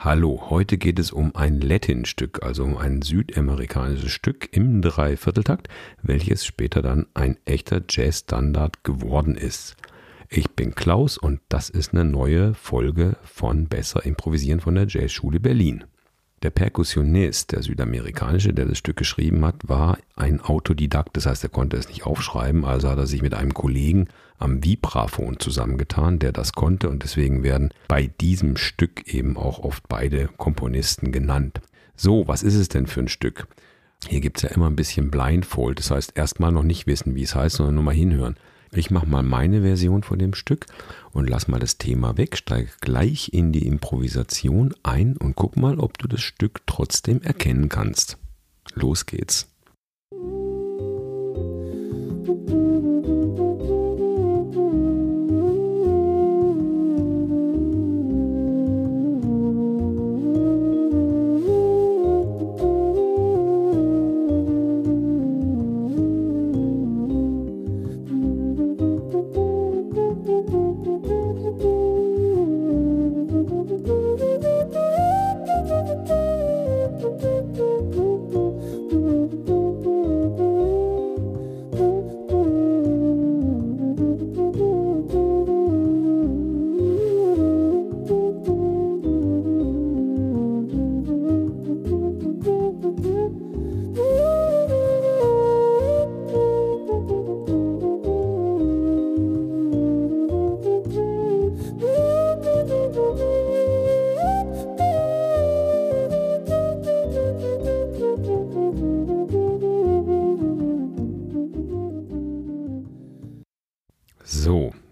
Hallo, heute geht es um ein Latin-Stück, also um ein südamerikanisches Stück im Dreivierteltakt, welches später dann ein echter Jazz-Standard geworden ist. Ich bin Klaus und das ist eine neue Folge von Besser Improvisieren von der Jazzschule Berlin. Der Perkussionist, der südamerikanische, der das Stück geschrieben hat, war ein Autodidakt, das heißt, er konnte es nicht aufschreiben, also hat er sich mit einem Kollegen am Vibraphon zusammengetan, der das konnte und deswegen werden bei diesem Stück eben auch oft beide Komponisten genannt. So, was ist es denn für ein Stück? Hier gibt es ja immer ein bisschen Blindfold, das heißt erstmal noch nicht wissen, wie es heißt, sondern nur mal hinhören. Ich mache mal meine Version von dem Stück und lass mal das Thema weg, steige gleich in die Improvisation ein und guck mal, ob du das Stück trotzdem erkennen kannst. Los geht's. So,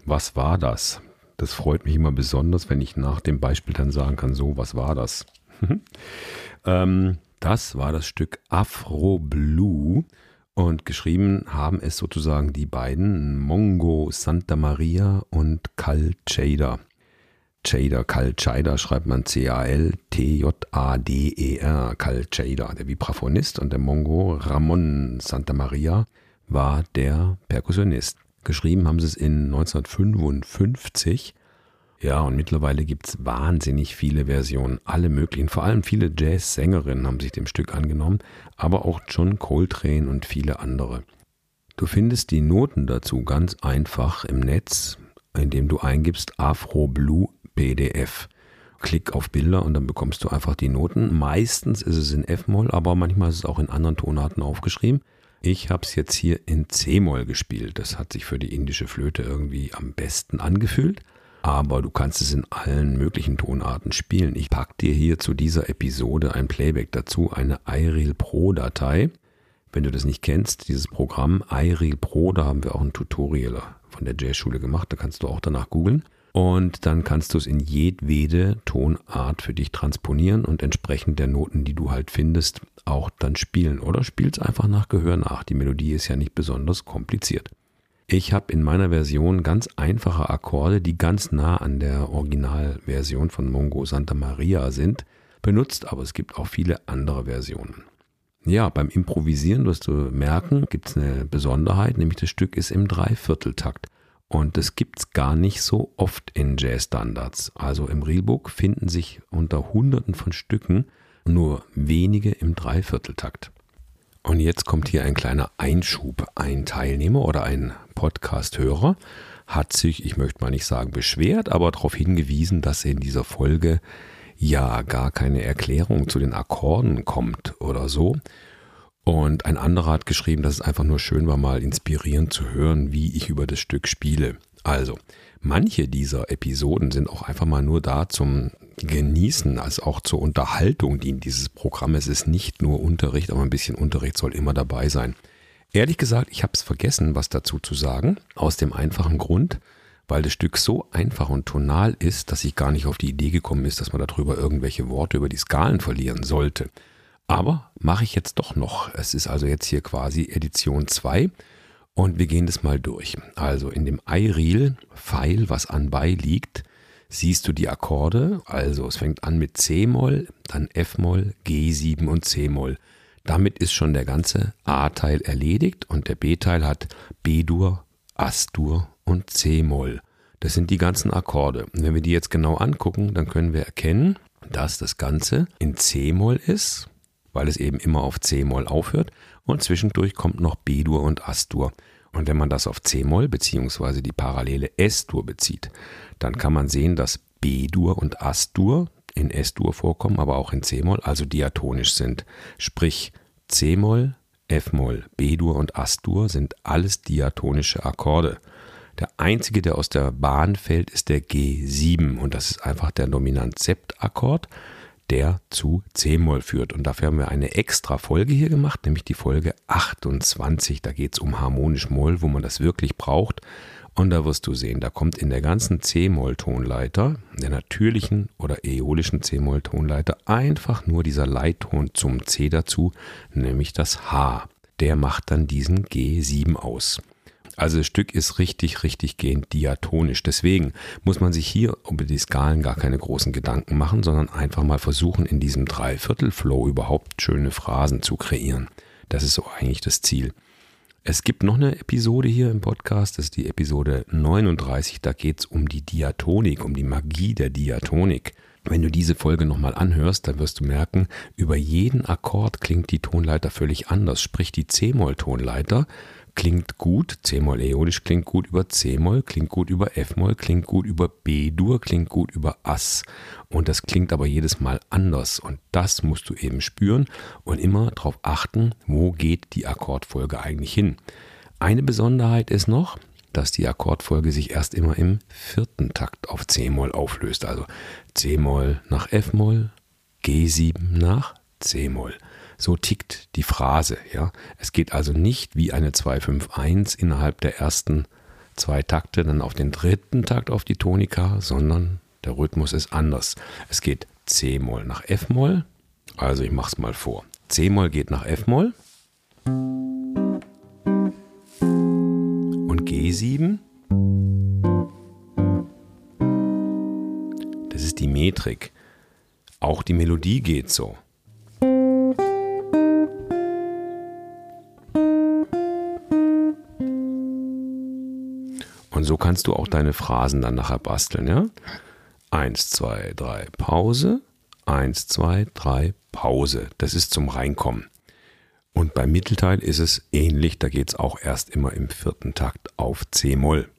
was war das? Das freut mich immer besonders, wenn ich nach dem Beispiel dann sagen kann, so, was war das? ähm, das war das Stück Afro Blue und geschrieben haben es sozusagen die beiden Mongo Santa Maria und Cal Chader. Chader, Cal Chader schreibt man C-A-L-T-J-A-D-E-R, Cal Chader, der Vibraphonist und der Mongo Ramon Santa Maria war der Perkussionist. Geschrieben haben sie es in 1955. Ja, und mittlerweile gibt es wahnsinnig viele Versionen, alle möglichen. Vor allem viele Jazz-Sängerinnen haben sich dem Stück angenommen, aber auch John Coltrane und viele andere. Du findest die Noten dazu ganz einfach im Netz, indem du eingibst Afro Blue PDF. Klick auf Bilder und dann bekommst du einfach die Noten. Meistens ist es in F-Moll, aber manchmal ist es auch in anderen Tonarten aufgeschrieben. Ich habe es jetzt hier in C-Moll gespielt. Das hat sich für die indische Flöte irgendwie am besten angefühlt. Aber du kannst es in allen möglichen Tonarten spielen. Ich packe dir hier zu dieser Episode ein Playback dazu, eine iReal Pro Datei. Wenn du das nicht kennst, dieses Programm iReal Pro, da haben wir auch ein Tutorial von der Jazzschule gemacht. Da kannst du auch danach googeln. Und dann kannst du es in jedwede Tonart für dich transponieren und entsprechend der Noten, die du halt findest, auch dann spielen. Oder spielst einfach nach Gehör nach. Die Melodie ist ja nicht besonders kompliziert. Ich habe in meiner Version ganz einfache Akkorde, die ganz nah an der Originalversion von Mongo Santa Maria sind, benutzt, aber es gibt auch viele andere Versionen. Ja, beim Improvisieren wirst du merken, gibt es eine Besonderheit, nämlich das Stück ist im Dreivierteltakt. Und das gibt es gar nicht so oft in Jazz-Standards. Also im Realbook finden sich unter Hunderten von Stücken nur wenige im Dreivierteltakt. Und jetzt kommt hier ein kleiner Einschub. Ein Teilnehmer oder ein Podcast-Hörer hat sich, ich möchte mal nicht sagen beschwert, aber darauf hingewiesen, dass in dieser Folge ja gar keine Erklärung zu den Akkorden kommt oder so. Und ein anderer hat geschrieben, dass es einfach nur schön war, mal inspirierend zu hören, wie ich über das Stück spiele. Also, manche dieser Episoden sind auch einfach mal nur da zum Genießen, als auch zur Unterhaltung dient dieses Programm. Es ist nicht nur Unterricht, aber ein bisschen Unterricht soll immer dabei sein. Ehrlich gesagt, ich habe es vergessen, was dazu zu sagen, aus dem einfachen Grund, weil das Stück so einfach und tonal ist, dass ich gar nicht auf die Idee gekommen ist, dass man darüber irgendwelche Worte über die Skalen verlieren sollte. Aber mache ich jetzt doch noch. Es ist also jetzt hier quasi Edition 2 und wir gehen das mal durch. Also in dem iReal-File, was anbei liegt, siehst du die Akkorde. Also es fängt an mit C-Moll, dann F-Moll, G7 und C-Moll. Damit ist schon der ganze A-Teil erledigt und der B-Teil hat B-Dur, As-Dur und C-Moll. Das sind die ganzen Akkorde. Und wenn wir die jetzt genau angucken, dann können wir erkennen, dass das Ganze in C-Moll ist, weil es eben immer auf C-Moll aufhört und zwischendurch kommt noch B-Dur und As-Dur. Und wenn man das auf C-Moll bzw. die parallele S-Dur bezieht, dann kann man sehen, dass B-Dur und As-Dur in S-Dur vorkommen, aber auch in C-Moll, also diatonisch sind. Sprich, C-Moll, F-Moll, B-Dur und As-Dur sind alles diatonische Akkorde. Der einzige, der aus der Bahn fällt, ist der G7 und das ist einfach der Dominant-Sept-Akkord, der zu C-Moll führt. Und dafür haben wir eine extra Folge hier gemacht, nämlich die Folge 28. Da geht es um harmonisch Moll, wo man das wirklich braucht. Und da wirst du sehen, da kommt in der ganzen C-Moll-Tonleiter, der natürlichen oder äolischen C-Moll-Tonleiter, einfach nur dieser Leitton zum C dazu, nämlich das H. Der macht dann diesen G7 aus. Also das Stück ist richtig, richtig gehend diatonisch. Deswegen muss man sich hier über die Skalen gar keine großen Gedanken machen, sondern einfach mal versuchen, in diesem Dreiviertel-Flow überhaupt schöne Phrasen zu kreieren. Das ist so eigentlich das Ziel. Es gibt noch eine Episode hier im Podcast, das ist die Episode 39, da geht es um die Diatonik, um die Magie der Diatonik. Wenn du diese Folge nochmal anhörst, dann wirst du merken, über jeden Akkord klingt die Tonleiter völlig anders. Sprich, die C-Moll-Tonleiter klingt gut, C-Moll äolisch klingt gut über C-Moll, klingt gut über F-Moll, klingt gut über B-Dur, klingt gut über Ass. Und das klingt aber jedes Mal anders. Und das musst du eben spüren und immer darauf achten, wo geht die Akkordfolge eigentlich hin. Eine Besonderheit ist noch, dass die Akkordfolge sich erst immer im vierten Takt auf C-Moll auflöst. Also C-Moll nach F-Moll, G7 nach C-Moll. So tickt die Phrase. Ja? Es geht also nicht wie eine 251 innerhalb der ersten zwei Takte dann auf den dritten Takt auf die Tonika, sondern der Rhythmus ist anders. Es geht C-Moll nach F-Moll. Also ich mache es mal vor. C-Moll geht nach F-Moll. Und G7. Das ist die Metrik. Auch die Melodie geht so. So kannst du auch deine Phrasen dann nachher basteln, ja? Eins, zwei, drei, Pause. Eins, zwei, drei, Pause. Das ist zum Reinkommen. Und beim Mittelteil ist es ähnlich, da geht es auch erst immer im vierten Takt auf C-Moll.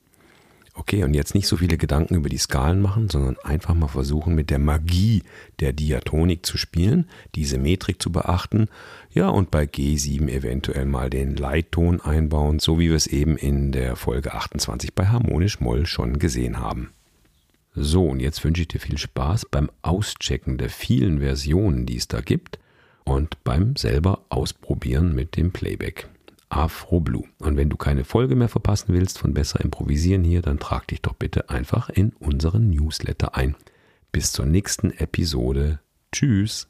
Okay, und jetzt nicht so viele Gedanken über die Skalen machen, sondern einfach mal versuchen, mit der Magie der Diatonik zu spielen, diese Metrik zu beachten, ja, und bei G7 eventuell mal den Leitton einbauen, so wie wir es eben in der Folge 28 bei Harmonisch Moll schon gesehen haben. So, und jetzt wünsche ich dir viel Spaß beim Auschecken der vielen Versionen, die es da gibt und beim selber Ausprobieren mit dem Playback. Afro Blue. Und wenn du keine Folge mehr verpassen willst von Besser Improvisieren hier, dann trag dich doch bitte einfach in unseren Newsletter ein. Bis zur nächsten Episode. Tschüss.